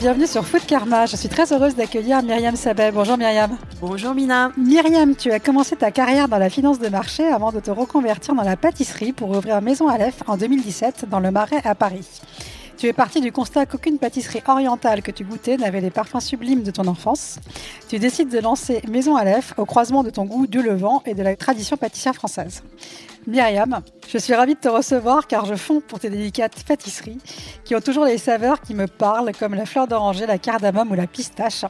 Bienvenue sur Food Karma. Je suis très heureuse d'accueillir Myriam Sabet. Bonjour Myriam. Bonjour Mina. Myriam, tu as commencé ta carrière dans la finance de marché avant de te reconvertir dans la pâtisserie pour ouvrir Maison Aleph en 2017 dans le Marais à Paris. Tu es parti du constat qu'aucune pâtisserie orientale que tu goûtais n'avait les parfums sublimes de ton enfance. Tu décides de lancer Maison Aleph au croisement de ton goût du Levant et de la tradition pâtissière française. Myriam, je suis ravie de te recevoir car je fonds pour tes délicates pâtisseries qui ont toujours les saveurs qui me parlent comme la fleur d'oranger, la cardamome ou la pistache.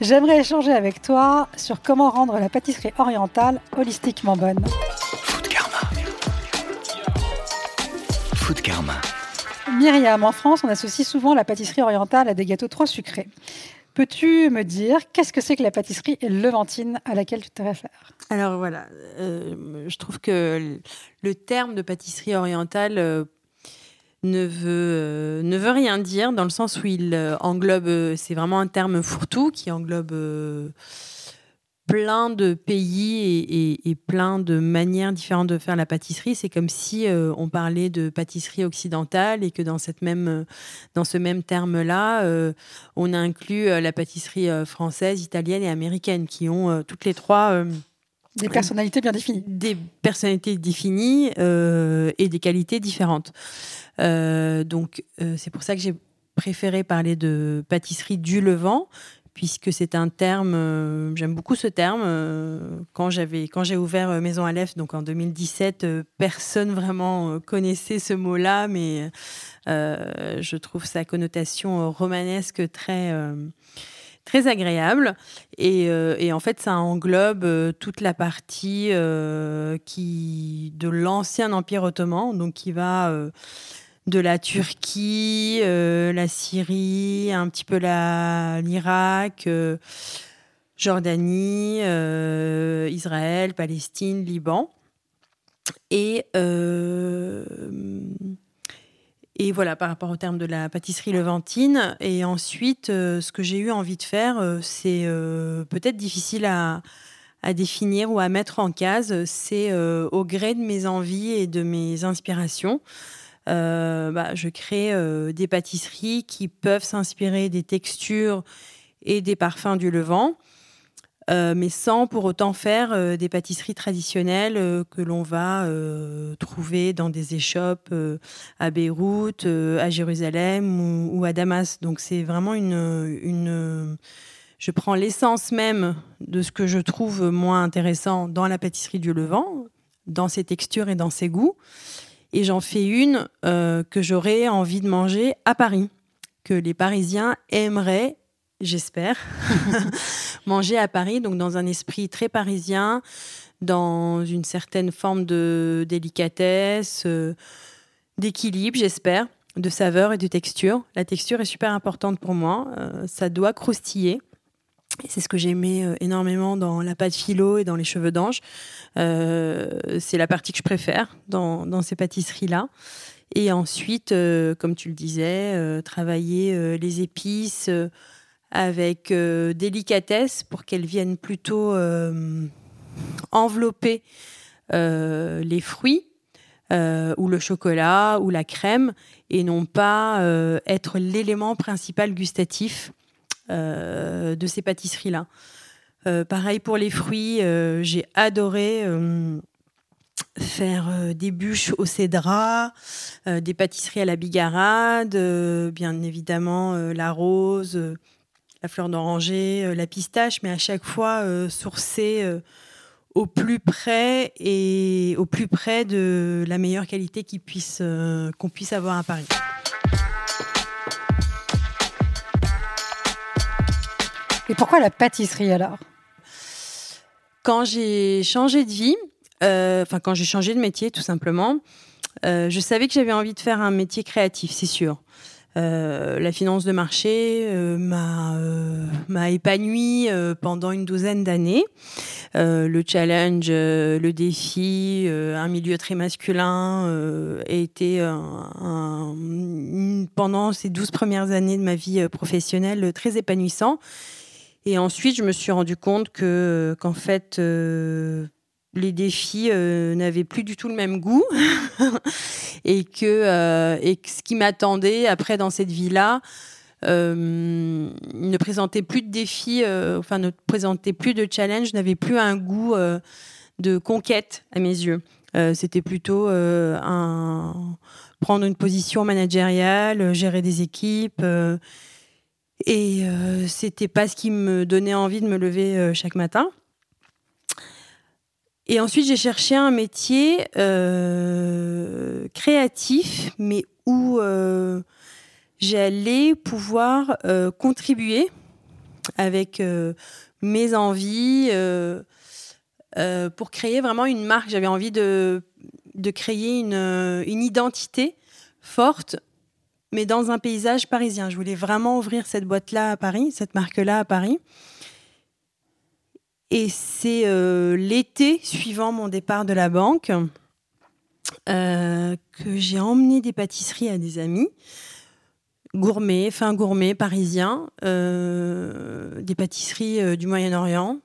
J'aimerais échanger avec toi sur comment rendre la pâtisserie orientale holistiquement bonne. Food Karma. Food Karma. Myriam, en France, on associe souvent la pâtisserie orientale à des gâteaux trop sucrés. Peux-tu me dire qu'est-ce que c'est que la pâtisserie levantine à laquelle tu te réfères? Alors voilà, euh, je trouve que le terme de pâtisserie orientale euh, ne, veut, euh, ne veut rien dire dans le sens où il englobe, c'est vraiment un terme fourre-tout qui englobe plein de pays et, et- et plein de manières différentes de faire la pâtisserie. C'est comme si euh, on parlait de pâtisserie occidentale et que dans, cette même, euh, dans ce même terme-là, euh, on inclut euh, la pâtisserie française, italienne et américaine qui ont euh, toutes les trois Des personnalités bien définies. des personnalités définies et des qualités différentes. Donc, c'est pour ça que j'ai préféré parler de pâtisserie du Levant, puisque c'est un terme, euh, j'aime beaucoup ce terme. euh, quand j'ai ouvert euh, Maison Aleph, donc en 2017, euh, personne vraiment connaissait ce mot-là, mais je trouve sa connotation romanesque très très agréable. Et, et en fait, ça englobe toute la partie qui de l'ancien Empire ottoman, donc qui va de la Turquie, euh, la Syrie, un petit peu l'Irak, euh, Jordanie, euh, Israël, Palestine, Liban. Et, voilà, par rapport au terme de la pâtisserie levantine. Et ensuite, ce que j'ai eu envie de faire, c'est peut-être difficile à, à définir ou à mettre en case. C'est au gré de mes envies et de mes inspirations. Euh, bah, je crée euh, des pâtisseries qui peuvent s'inspirer des textures et des parfums du Levant, euh, mais sans pour autant faire des pâtisseries traditionnelles que l'on va trouver dans des échoppes à Beyrouth, à Jérusalem ou, à Damas. Donc c'est vraiment une je prends l'essence même de ce que je trouve moins intéressant dans la pâtisserie du Levant, dans ses textures et dans ses goûts, et j'en fais une euh, que j'aurais envie de manger à Paris, que les Parisiens aimeraient, j'espère, manger à Paris, donc dans un esprit très parisien, dans une certaine forme de délicatesse, euh, d'équilibre, j'espère, de saveur et de texture. La texture est super importante pour moi. euh, ça doit croustiller. C'est ce que j'aimais euh, énormément dans la pâte philo et dans les cheveux d'ange. Euh, c'est la partie que je préfère dans, ces pâtisseries-là. Et ensuite, euh, comme tu le disais, travailler les épices avec délicatesse pour qu'elles viennent plutôt envelopper les fruits ou le chocolat ou la crème et non pas être l'élément principal gustatif de ces pâtisseries-là. Euh, pareil pour les fruits, euh, j'ai adoré euh, faire euh, des bûches au cédrat, euh, des pâtisseries à la bigarade, euh, bien évidemment euh, la rose, euh, la fleur d'oranger, euh, la pistache, mais à chaque fois euh, sourcée euh, au plus près et au plus près de la meilleure qualité euh, qu'on puisse avoir à Paris. Et pourquoi la pâtisserie alors? Quand j'ai changé de vie, euh, enfin quand j'ai changé de métier tout simplement, je savais que j'avais envie de faire un métier créatif, c'est sûr. Euh, la finance de marché euh, m'a euh, m'a épanoui pendant une douzaine d'années. le challenge, le défi, un milieu très masculin été un, pendant ces douze premières années de ma vie professionnelle très épanouissant. Et ensuite, je me suis rendu compte que qu'en fait les défis euh, n'avaient plus du tout le même goût et que euh, et ce qui m'attendait après dans cette vie-là euh, ne présentait plus de défis, enfin ne présentait plus de challenge, n'avait plus un goût de conquête à mes yeux. C'était plutôt prendre une position managériale, gérer des équipes. Et c'était pas ce qui me donnait envie de me lever chaque matin. Et ensuite, j'ai cherché un métier euh, créatif, mais où euh, j'allais pouvoir euh, contribuer avec mes envies pour créer vraiment une marque. J'avais envie de, de créer une, une identité forte mais dans un paysage parisien. Je voulais vraiment ouvrir cette boîte-là à Paris, cette marque-là à Paris. Et c'est euh, l'été suivant mon départ de la banque euh, que j'ai emmené des pâtisseries à des amis gourmets, fin gourmets, parisiens, euh, des pâtisseries du Moyen-Orient,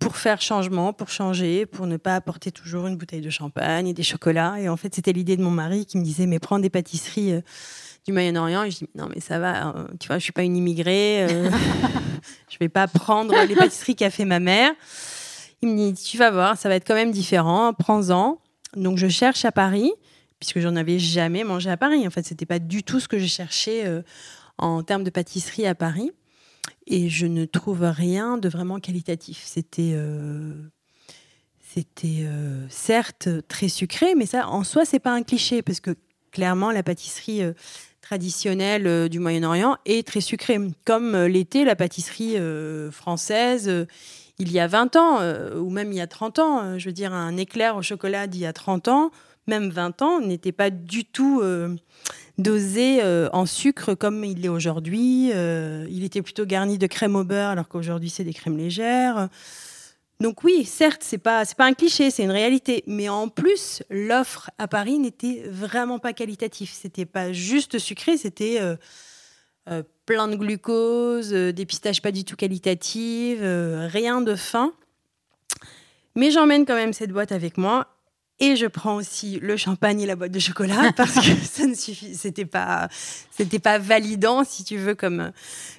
pour faire changement, pour changer, pour ne pas apporter toujours une bouteille de champagne et des chocolats. Et en fait, c'était l'idée de mon mari qui me disait, mais prends des pâtisseries du Moyen-Orient. Et je dis, non, mais ça va, euh, tu vois, je suis pas une immigrée, euh, je vais pas prendre les pâtisseries qu'a fait ma mère. Il me dit, tu vas voir, ça va être quand même différent, prends-en. Donc je cherche à Paris, puisque j'en avais jamais mangé à Paris. En fait, c'était pas du tout ce que je cherchais euh, en termes de pâtisserie à Paris. Et je ne trouve rien de vraiment qualitatif. C'était c'était certes très sucré, mais ça en soi c'est pas un cliché parce que clairement la pâtisserie traditionnelle euh, du Moyen-Orient est très sucrée, comme euh, l'était la pâtisserie euh, française il y a 20 ans, ou même il y a 30 ans. Je veux dire, un éclair au chocolat d'il y a 30 ans, même 20 ans, n'était pas du tout dosé en sucre comme il est aujourd'hui. il était plutôt garni de crème au beurre, alors qu'aujourd'hui, c'est des crèmes légères. Donc oui, certes, c'est pas c'est pas un cliché, c'est une réalité. Mais en plus, l'offre à Paris n'était vraiment pas qualitative. C'était pas juste sucré, c'était euh, euh, plein de glucose, euh, des pistaches pas du tout qualitatives, rien de fin. Mais j'emmène quand même cette boîte avec moi et je prends aussi le champagne et la boîte de chocolat parce que ça ne suffit, c'était pas, c'était pas validant si tu veux comme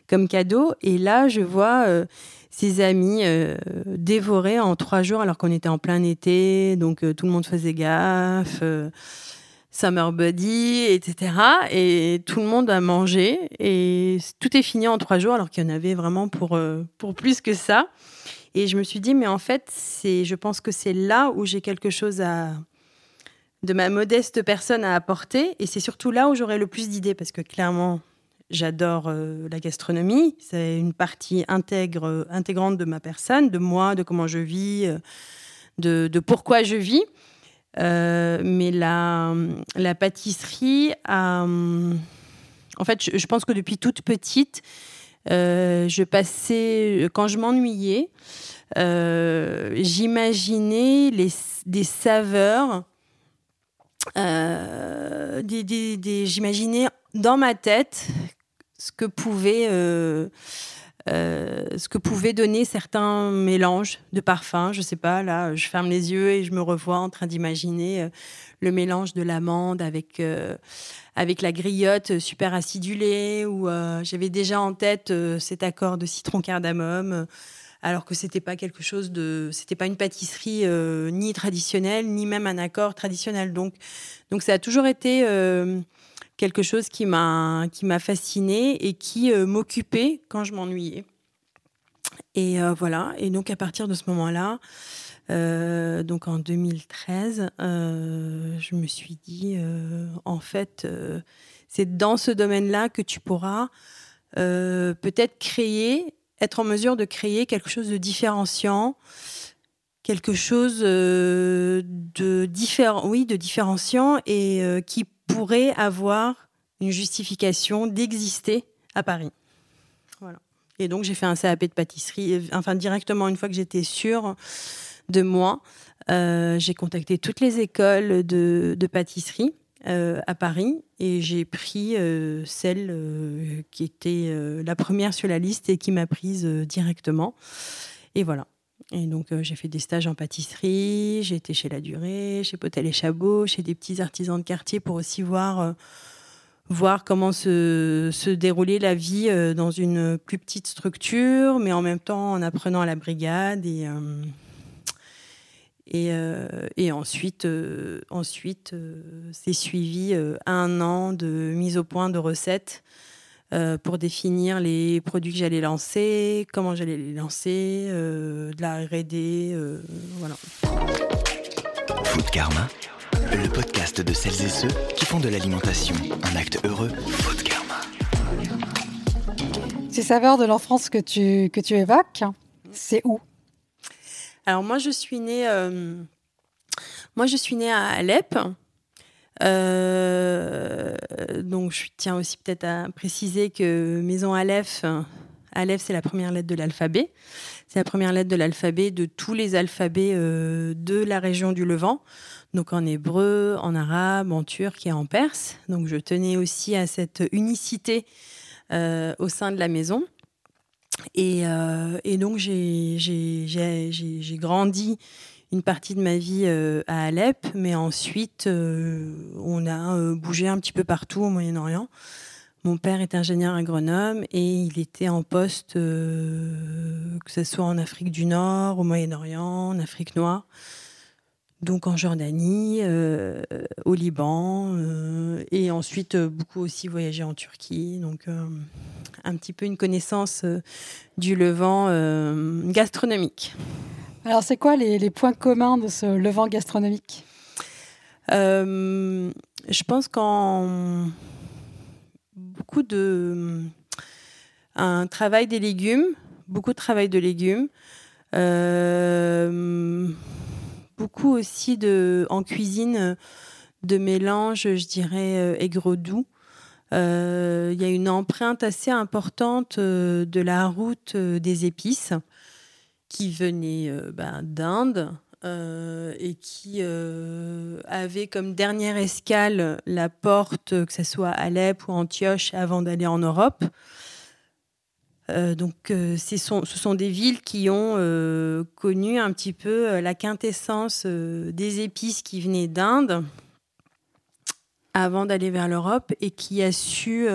comme cadeau. Et là, je vois ses amis euh, dévorés en trois jours alors qu'on était en plein été, donc euh, tout le monde faisait gaffe, euh, summer buddy, etc. Et tout le monde a mangé et tout est fini en trois jours alors qu'il y en avait vraiment pour, pour plus que ça. Et je me suis dit, mais en fait, c'est, je pense que c'est là où j'ai quelque chose à, de ma modeste personne à apporter. Et c'est surtout là où j'aurai le plus d'idées parce que clairement, J'adore euh, la gastronomie. C'est une partie intègre, intégrante de ma personne, de moi, de comment je vis, euh, de, pourquoi je vis. Euh, mais la, la pâtisserie, en fait, je, pense que depuis toute petite, je passais, quand je m'ennuyais, j'imaginais des saveurs. des, des, j'imaginais dans ma tête ce que pouvait, euh, euh, ce que pouvait donner certains mélanges de parfums. Je sais pas, là, je ferme les yeux et je me revois en train d'imaginer euh, le mélange de l'amande avec, avec la griotte super acidulée, ou j'avais déjà en tête cet accord de citron cardamome. alors que c'était pas quelque chose de, c'était pas une pâtisserie ni traditionnelle, ni même un accord traditionnel. Donc, donc ça a toujours été quelque chose qui m'a qui m'a fasciné et qui euh, m'occupait quand je m'ennuyais. Et euh, voilà. Et donc à partir de ce moment-là, euh, donc en 2013, je me suis dit, en fait, c'est dans ce domaine-là que tu pourras peut-être créer, être en mesure de créer quelque chose de différenciant quelque chose de différent, oui, de différenciant et qui pourrait avoir une justification d'exister à Paris. Et donc j'ai fait un CAP de pâtisserie, enfin directement une fois que j'étais sûre de moi, j'ai contacté toutes les écoles de, pâtisserie euh, à Paris et j'ai pris euh, celle euh, qui était la première sur la liste et qui m'a prise directement. Et voilà. Et donc j'ai fait des stages en pâtisserie, j'ai été chez La Durée, chez Potel et Chabot, chez des petits artisans de quartier pour aussi voir voir comment se, déroulait la vie dans une plus petite structure, mais en même temps en apprenant à la brigade et et, euh, ensuite, euh, ensuite euh, c'est suivi un an de mise au point de recettes pour définir les produits que j'allais lancer, comment j'allais les lancer, de la R&D, voilà. Food Karma, le podcast de celles et ceux qui font de l'alimentation un acte heureux. Food Karma. Ces saveurs de l'enfance que tu, que tu évoques, c'est où? Alors moi je suis née, euh, moi je suis née à Alep. Euh, donc je tiens aussi peut-être à préciser que Maison Aleph, Aleph c'est la première lettre de l'alphabet. C'est la première lettre de l'alphabet de tous les alphabets euh, de la région du Levant. Donc en hébreu, en arabe, en turc et en perse. Donc je tenais aussi à cette unicité au sein de la maison. Euh, et, donc, j'ai grandi une partie de ma vie euh, à Alep, mais ensuite, euh, on a bougé un petit peu partout au Moyen-Orient. Mon père est ingénieur agronome et il était en poste, que ce soit en Afrique du Nord, au Moyen-Orient, en Afrique noire donc en Jordanie, euh, au Liban, euh, et ensuite euh, beaucoup aussi voyagé en Turquie. Donc un petit peu une connaissance du Levant gastronomique. Alors c'est quoi les, points communs de ce Levant gastronomique? Je pense qu'en beaucoup de un travail des légumes, beaucoup de travail de légumes beaucoup aussi de, en cuisine de mélange, je dirais, euh, aigre-doux. Euh, il y a une empreinte assez importante euh, de la route des épices qui venait ben, d'Inde et qui avait comme dernière escale la porte, que ce soit Alep ou Antioche, avant d'aller en Europe. Euh, donc, euh, ce sont, des villes qui ont euh, connu un petit peu la quintessence des épices qui venaient d'Inde avant d'aller vers l'Europe et qui a su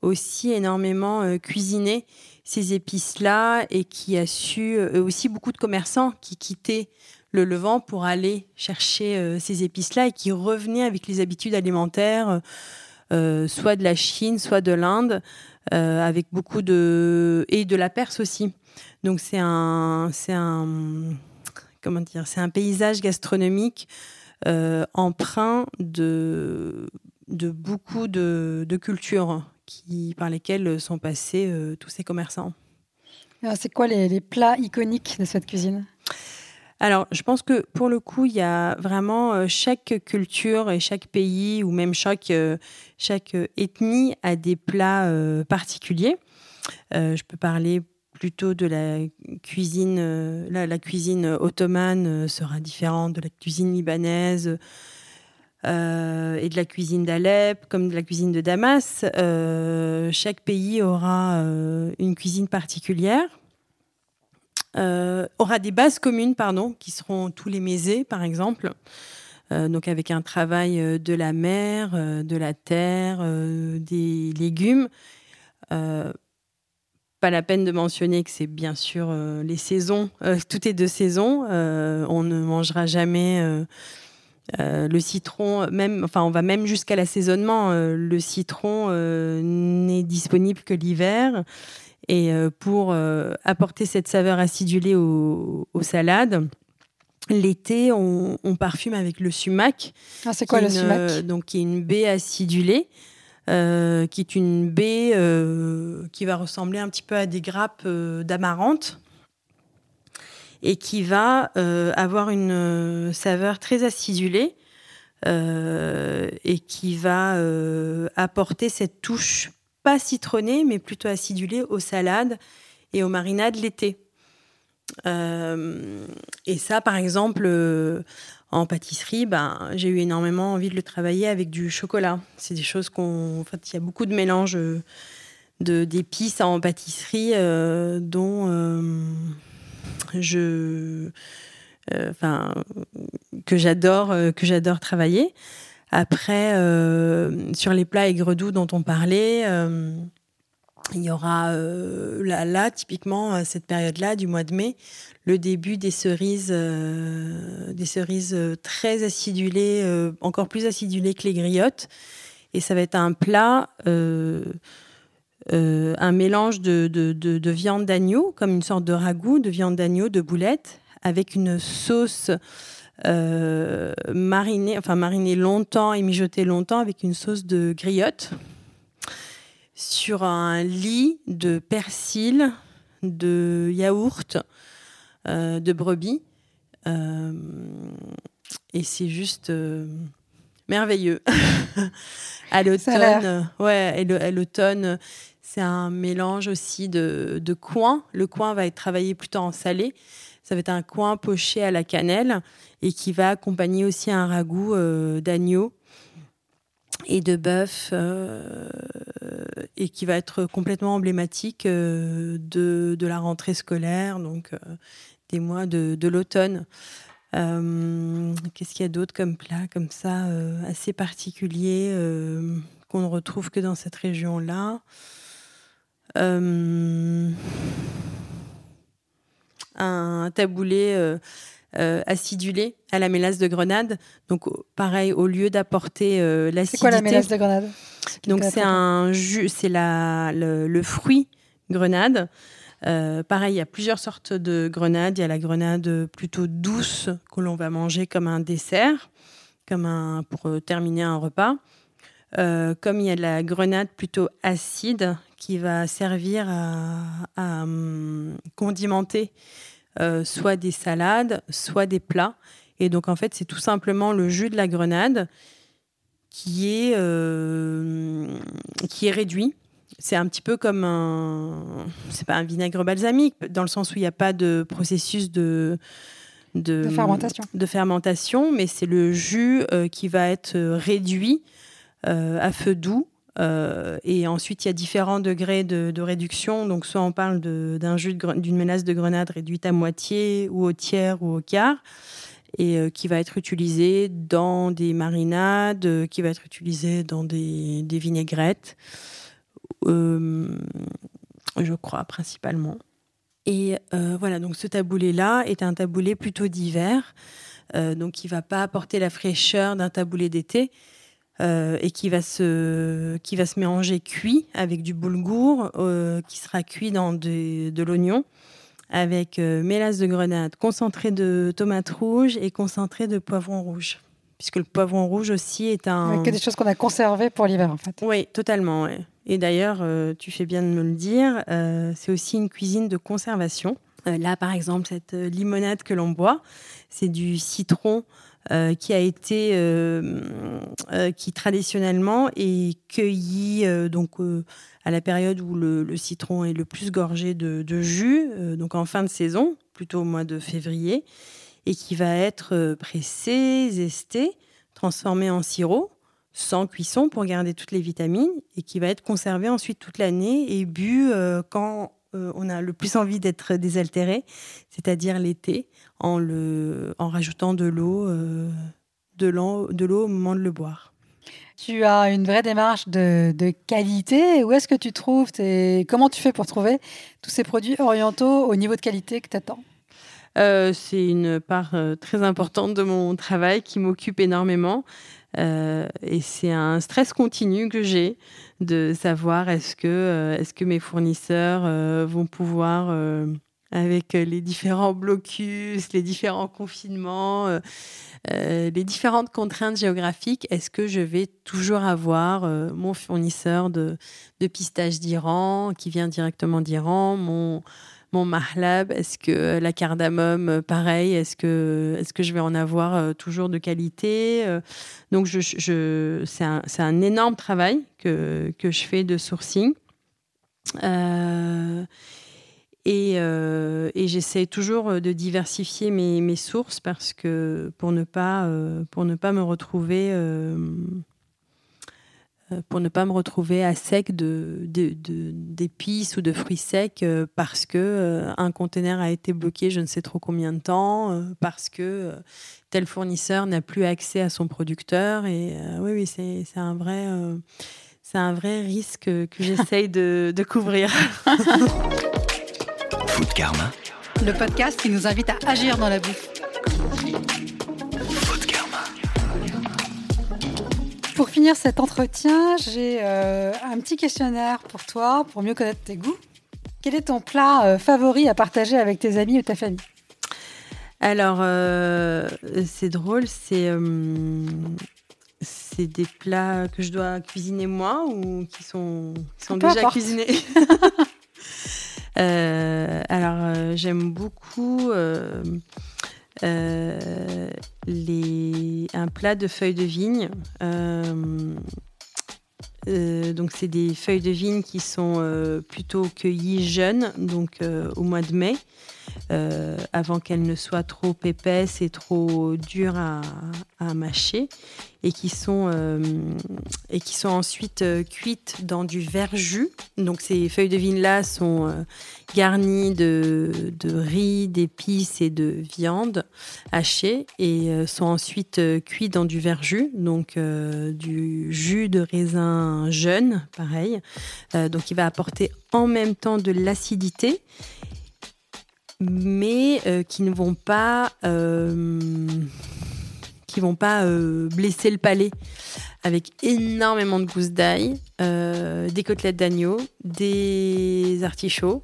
aussi énormément cuisiner ces épices-là et qui a su aussi beaucoup de commerçants qui quittaient le Levant pour aller chercher ces épices-là et qui revenaient avec les habitudes alimentaires, soit de la Chine, soit de l'Inde. Euh, avec beaucoup de et de la Perse aussi. Donc c'est un c'est un comment dire c'est un paysage gastronomique euh, empreint de de beaucoup de, cultures qui par lesquelles sont passés euh, tous ces commerçants. C'est quoi les, les plats iconiques de cette cuisine? Alors, je pense que pour le coup, il y a vraiment euh, chaque culture et chaque pays ou même chaque, euh, chaque ethnie a des plats euh, particuliers. je peux parler plutôt de la cuisine. la, cuisine ottomane sera différente de la cuisine libanaise. Et de la cuisine d'Alep, comme de la cuisine de Damas. chaque pays aura une cuisine particulière. Euh, aura des bases communes, pardon, qui seront tous les mésés, par exemple. Euh, donc avec un travail euh, de la mer, de la terre, des légumes. pas la peine de mentionner que c'est bien sûr les saisons, tout est de saison. on ne mangera jamais le citron, même, enfin, on va même jusqu'à l'assaisonnement. le citron n'est disponible que l'hiver. Et euh, pour euh, apporter cette saveur acidulée aux, salades, l'été, on, parfume avec le sumac. Ah, c'est quoi le sumac? euh, Donc, qui est une baie acidulée. qui est une baie qui va ressembler un petit peu à des grappes d'amarante et qui va avoir une saveur très acidulée et qui va apporter cette touche pas citronnée mais plutôt acidulée aux salades et aux marinades l'été. et ça, par exemple, en pâtisserie, ben, j'ai eu énormément envie de le travailler avec du chocolat. C'est des choses qu'on. En fait, il y a beaucoup de mélanges euh, d'épices en pâtisserie euh, dont euh, Enfin, que j'adore que j'adore travailler. Après, sur les plats aigre doux dont on parlait, il y aura là, là, typiquement, cette période-là, du mois de mai, le début des cerises, euh, des cerises euh, très acidulées, euh, encore plus acidulées que les griottes. Et ça va être un plat, un mélange de, de, viande d'agneau, comme une sorte de ragoût de viande d'agneau, de boulettes, avec une sauce marinée, enfin marinée longtemps et mijotée longtemps avec une sauce de griotte sur un lit de persil, de yaourt, euh, de brebis. Euh, et c'est juste euh, merveilleux. à l'automne, ouais, à l'automne, c'est un mélange aussi de, de coin. Le coin va être travaillé plutôt en salé. Ça va être un coin poché à la cannelle et qui va accompagner aussi un ragoût d'agneau et de bœuf et qui va être complètement emblématique de, de, la rentrée scolaire. Donc, des mois de, l'automne. Euh, qu'est-ce qu'il y a d'autre comme plat comme ça, euh, assez particulier, euh, qu'on ne retrouve que dans cette région-là Un taboulé acidulé à la mélasse de grenade. Donc, pareil, au lieu d'apporter l'acidité. C'est quoi la mélasse de grenade? Donc, c'est un jus, c'est le, le, fruit grenade. Euh, pareil, il y a plusieurs sortes de grenades. Il y a la grenade plutôt douce que l'on va manger comme un dessert, comme un, pour euh, terminer un repas. Euh, comme il y a la grenade plutôt acide qui va servir à, hum, condimenter soit des salades, soit des plats. Et donc en fait, c'est tout simplement le jus de la grenade qui est, qui est réduit c'est un petit peu comme un. C'est pas un vinaigre balsamique, dans le sens où il n'y a pas de processus de. De, fermentation. De fermentation, mais c'est le jus euh, qui va être euh, réduit euh, à feu doux. et ensuite, il y a différents degrés de, réduction. Donc, soit on parle d'un jus d'une mélasse de grenade réduite à moitié, ou au tiers, ou au quart et qui va être utilisé dans des marinades, qui va être utilisé dans des, des vinaigrettes. Euh, je crois principalement. Et euh, voilà, donc ce taboulé-là est un taboulé plutôt d'hiver, euh, donc qui va pas apporter la fraîcheur d'un taboulé d'été. et qui va, se, qui va se mélanger cuit avec du boulgour qui sera cuit dans de, l'oignon avec mélasse de grenade, concentré de tomates rouges et concentré de poivron rouge. Puisque le poivron rouge aussi est un. a que des choses qu'on a conservées pour l'hiver en fait. Oui, totalement. Ouais. Et d'ailleurs, euh, tu fais bien de me le dire, euh, c'est aussi une cuisine de conservation. Euh, là, par exemple, cette limonade que l'on boit, c'est du citron qui a été, qui traditionnellement est cueilli donc à la période où le, citron est le plus gorgé de, de jus, donc en fin de saison, plutôt au mois de février, et qui va être pressé, zesté, transformé en sirop sans cuisson pour garder toutes les vitamines et qui va être conservé ensuite toute l'année et bu euh, quand euh, on a le plus envie d'être désaltéré, c'est-à-dire l'été, en, le, en rajoutant de l'eau euh, de l'eau au moment de le boire. Tu as une vraie démarche de, de qualité. Où est-ce que tu trouves tes... Comment tu fais pour trouver tous ces produits orientaux au niveau de qualité que tu attends C'est une part très importante de mon travail qui m'occupe énormément. Euh, et c'est un stress continu que j'ai de savoir est-ce que, euh, est-ce que mes fournisseurs euh, vont pouvoir, avec les différents blocus, les différents confinements, les différentes contraintes géographiques, est-ce que je vais toujours avoir mon fournisseur de, de pistache d'Iran qui vient directement d'Iran, mon mon mahlab Est-ce que la cardamome, pareil Est-ce que, est que je vais en avoir toujours de qualité Donc, c'est un, énorme travail que, que, je fais de sourcing. et, et j'essaie toujours de diversifier mes, sources parce que pour ne pas, pour ne pas me retrouver euh, pour ne pas me retrouver à sec de, d'épices ou de fruits secs euh, parce que euh, un conteneur a été bloqué je ne sais trop combien de temps, parce que tel fournisseur n'a plus accès à son producteur. Et oui, oui, c'est, c'est un vrai, c'est un vrai risque que j'essaye de, de couvrir. Food Karma. Le podcast qui nous invite à agir dans la bouffe. Pour finir cet entretien, j'ai euh, un petit questionnaire pour toi, pour mieux connaître tes goûts. Quel est ton plat euh, favori à partager avec tes amis ou ta famille? Alors, euh, c'est drôle, c'est c'est des plats que je dois cuisiner moi ou qui sont, sont déjà cuisinés? Alors, j'aime beaucoup euh, un plat de feuilles de vigne. Euh, euh, donc c'est des feuilles de vigne qui sont plutôt cueillies jeunes, donc au mois de mai. Avant qu'elles ne soient trop épaisses et trop dures à, mâcher et qui sont, euh, et qui sont ensuite euh, cuites dans du verjus. Donc ces feuilles de vigne-là sont garnies de, de riz, d'épices et de viande hachée et sont ensuite cuites dans du verjus, donc du jus de raisin jeune, pareil. donc il va apporter en même temps de l'acidité mais euh, qui ne vont pas, euh, qui vont pas euh, blesser le palais, avec énormément de gousses d'ail, des côtelettes d'agneau, des artichauts.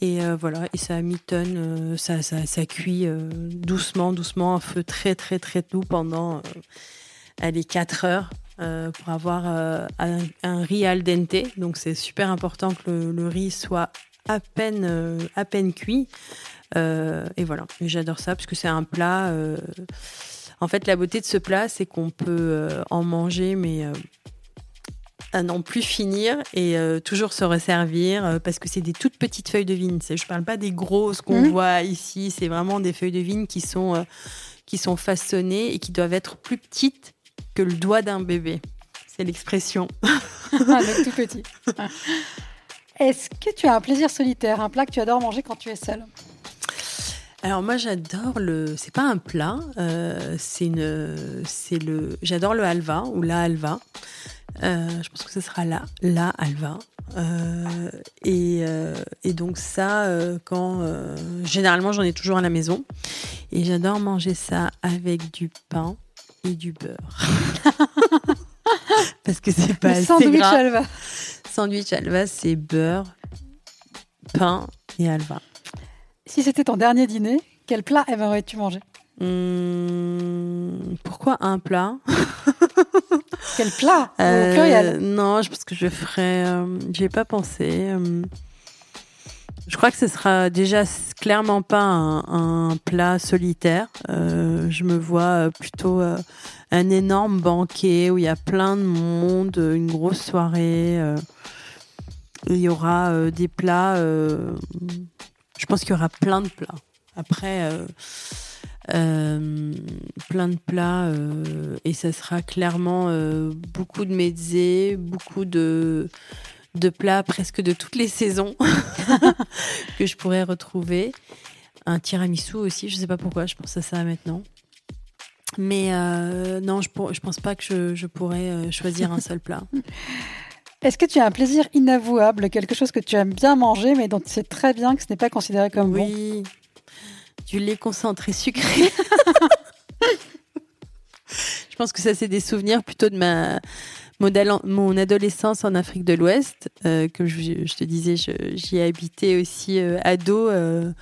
Et voilà, et ça mitonne, ça, ça, ça, cuit doucement, doucement, à feu très, très, très doux pendant les 4 heures. pour avoir un, riz al dente. Donc c'est super important que le riz soit à peine, euh, à peine cuit. Euh, et voilà, j'adore ça parce que c'est un plat. Euh, en fait, la beauté de ce plat, c'est qu'on peut en manger, mais à n'en plus finir et toujours se resservir parce que c'est des toutes petites feuilles de vigne. Je parle pas des grosses qu'on mmh. voit ici, c'est vraiment des feuilles de vigne qui sont, qui sont façonnées et qui doivent être plus petites que le doigt d'un bébé. C'est l'expression. ah, tout petit. Est-ce que tu as un plaisir solitaire, un plat que tu adores manger quand tu es seule? Alors moi j'adore le, c'est pas un plat, euh, c'est une, c'est le, j'adore le halva ou la halva. Euh, je pense que ce sera la, la halva. Euh, et, et, donc ça, quand généralement j'en ai toujours à la maison, et j'adore manger ça avec du pain et du beurre. Parce que c'est pas le assez sandwich halva sandwich halva, c'est beurre, pain et halva. Si c'était ton dernier dîner, quel plat aimerais-tu manger hmm, Pourquoi un plat Quel plat euh, Non, je pense que je ferais. Euh, J'y ai pas pensé. Euh. je crois que ce sera déjà clairement pas un, plat solitaire. je me vois plutôt un énorme banquet où il y a plein de monde, une grosse soirée. Il y aura euh, des plats. Euh, je pense qu'il y aura plein de plats. Après, euh, plein de plats et ça sera clairement beaucoup de mezzés, beaucoup de, plats presque de toutes les saisons que je pourrais retrouver. Un tiramisu aussi, je ne sais pas pourquoi, je pense à ça maintenant. Mais non, je ne pense pas que je pourrais choisir un seul plat. Est-ce que tu as un plaisir inavouable, quelque chose que tu aimes bien manger, mais dont tu sais très bien que ce n'est pas considéré comme bon? Oui, du lait concentré sucré. je pense que ça, c'est des souvenirs plutôt de ma mon adolescence en Afrique de l'Ouest. Euh, comme je, te disais, j'y ai habité aussi euh, ado. Euh,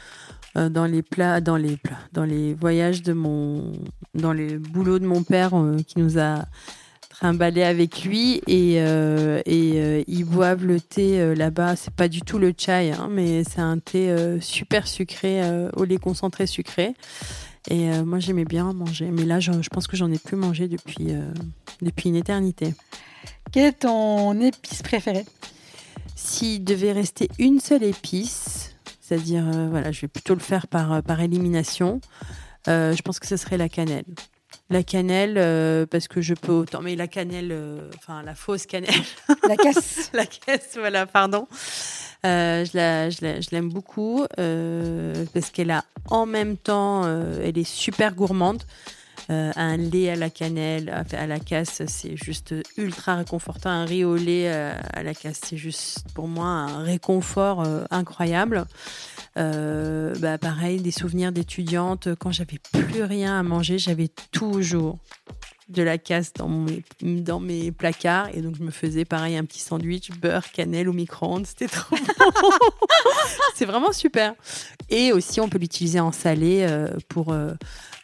dans les plats, dans les plats, dans les voyages de mon, dans les boulots de mon père qui nous a trimballer avec lui et, et ils boivent le thé là-bas. C'est pas du tout le chai, hein, mais c'est un thé super sucré au lait concentré sucré. Et moi, j'aimais bien manger. Mais là, je, je pense que j'en ai plus mangé depuis, depuis une éternité. Quelle est ton épice préférée S'il devait rester une seule épice, c'est-à-dire, euh, voilà, je vais plutôt le faire par, euh, par élimination, euh, je pense que ce serait la cannelle. La cannelle, parce que je peux autant, mais la cannelle, enfin la fausse cannelle. La caisse. la caisse, voilà, pardon. je l'aime beaucoup parce qu'elle a en même temps, elle est super gourmande. Euh, un lait à la cannelle, à la casse, c'est juste ultra réconfortant. Un riz au lait euh, à la casse, c'est juste pour moi un réconfort euh, incroyable. bah pareil, des souvenirs d'étudiante. Quand j'avais plus rien à manger, j'avais toujours de la casse dans mes, dans mes placards. Et donc, je me faisais pareil un petit sandwich, beurre, cannelle au micro-ondes. C'était trop c'est vraiment super. Et aussi, on peut l'utiliser en salé pour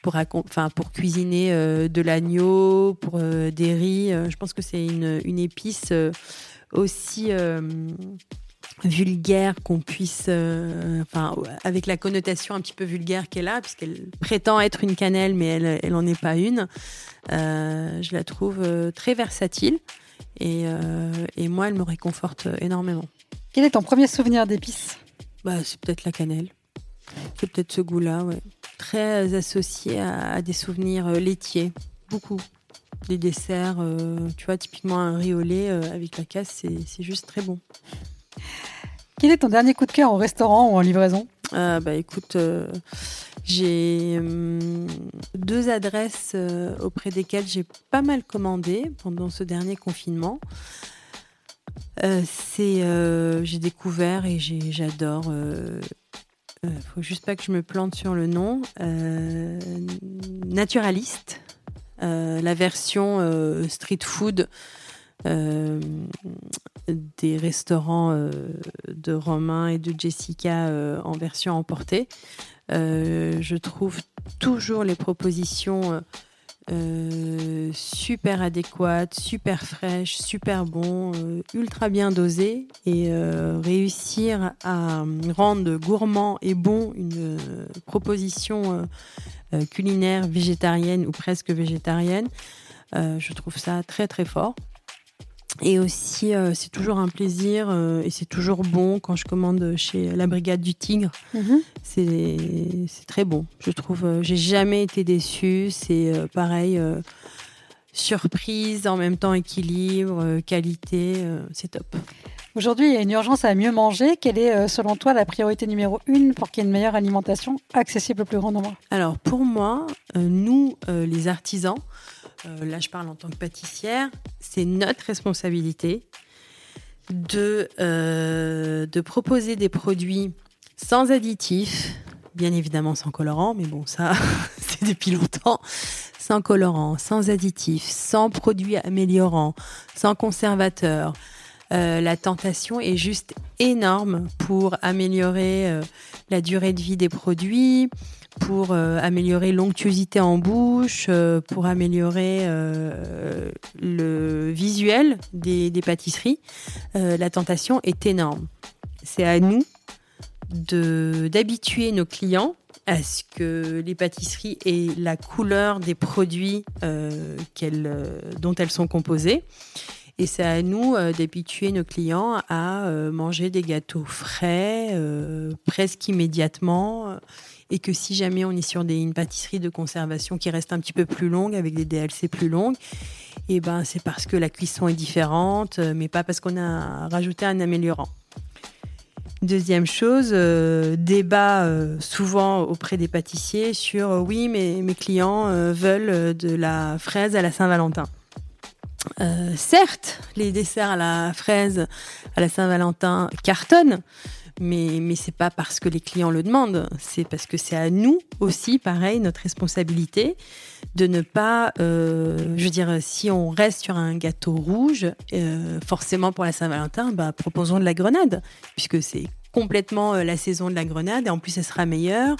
pour, enfin, pour cuisiner euh, de l'agneau, pour euh, des riz. Euh, je pense que c'est une, une, épice aussi vulgaire qu'on puisse, enfin, avec la connotation un petit peu vulgaire qu'elle a, puisqu'elle prétend être une cannelle, mais elle, elle en est pas une. je la trouve très versatile et, et, moi, elle me réconforte énormément. Quel est ton premier souvenir d'épices? Bah, C'est peut-être la cannelle. C'est peut-être ce goût-là, ouais très associé à, des souvenirs euh, laitiers, beaucoup. Des desserts, euh, tu vois, typiquement un riz au lait euh, avec la casse, c'est juste très bon. Quel est ton dernier coup de cœur au restaurant ou en livraison Bah écoute, j'ai hum, deux adresses auprès desquelles j'ai pas mal commandé pendant ce dernier confinement. c'est j'ai découvert et j'adore euh, faut juste pas que je me plante sur le nom, euh, naturaliste, euh, la version street food des restaurants de Romain et de Jessica en version emportée. je trouve toujours les propositions euh, super adéquate, super fraîche, super bon, euh, ultra bien dosé et euh, réussir à rendre gourmand et bon une proposition culinaire végétarienne ou presque végétarienne, je trouve ça très très fort. Et aussi, euh, c'est toujours un plaisir euh, et c'est toujours bon quand je commande chez la Brigade du Tigre. Mhm. C'est très bon. Je trouve, euh, j'ai jamais été déçue. C'est pareil, surprise, en même temps équilibre, qualité, c'est top. Aujourd'hui, il y a une urgence à mieux manger. Quelle est, selon toi, la priorité numéro une pour qu'il y ait une meilleure alimentation accessible au plus grand nombre? Alors, pour moi, nous, les artisans, euh, là je parle en tant que pâtissière, c'est notre responsabilité de, euh, proposer des produits sans additifs, bien évidemment sans colorant, mais bon ça c'est depuis longtemps, sans colorant, sans additifs, sans produits améliorants, sans conservateurs. Euh, la tentation est juste énorme pour améliorer la durée de vie des produits, pour euh, améliorer l'onctuosité en bouche, euh, pour améliorer euh, le visuel des, pâtisseries, la tentation est énorme. C'est à nous d'habituer nos clients à ce que les pâtisseries aient la couleur des produits dont elles sont composées. Et c'est à nous d'habituer nos clients à manger des gâteaux frais, presque immédiatement et que si jamais on est sur une pâtisserie de conservation qui reste un petit peu plus longue, avec des DLC plus longues, et eh ben c'est parce que la cuisson est différente, euh, mais pas parce qu'on a rajouté un améliorant. Deuxième chose, euh, débat euh, souvent auprès des pâtissiers sur oui, mais mes clients veulent de la fraise à la Saint-Valentin. Certes, les desserts à la fraise à la Saint-Valentin cartonnent, mais, mais c'est pas parce que les clients le demandent, c'est parce que c'est à nous aussi, pareil, notre responsabilité de ne pas, euh, je veux dire, si on reste sur un gâteau rouge, euh, forcément pour la Saint-Valentin, bah, proposons de la grenade, puisque c'est complètement euh, la saison de la grenade, et en plus elle sera meilleure,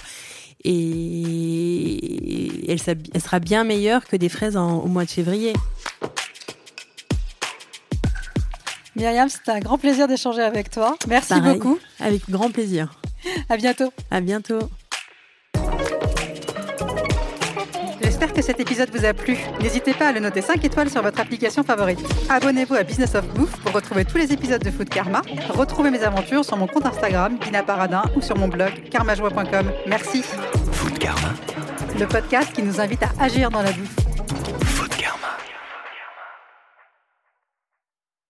et elle, sera bien meilleure que des fraises au mois de février. Myriam, c'était un grand plaisir d'échanger avec toi. Merci Pareil, beaucoup. Avec grand plaisir. À bientôt. À bientôt. J'espère que cet épisode vous a plu. N'hésitez pas à le noter 5 étoiles sur votre application favorite. Abonnez-vous à Business of Bouffe pour retrouver tous les épisodes de Food Karma. Retrouvez mes aventures sur mon compte Instagram, Dina Paradin, ou sur mon blog, karmajoie.com. Merci. Food Karma, Le podcast qui nous invite à agir dans la bouffe.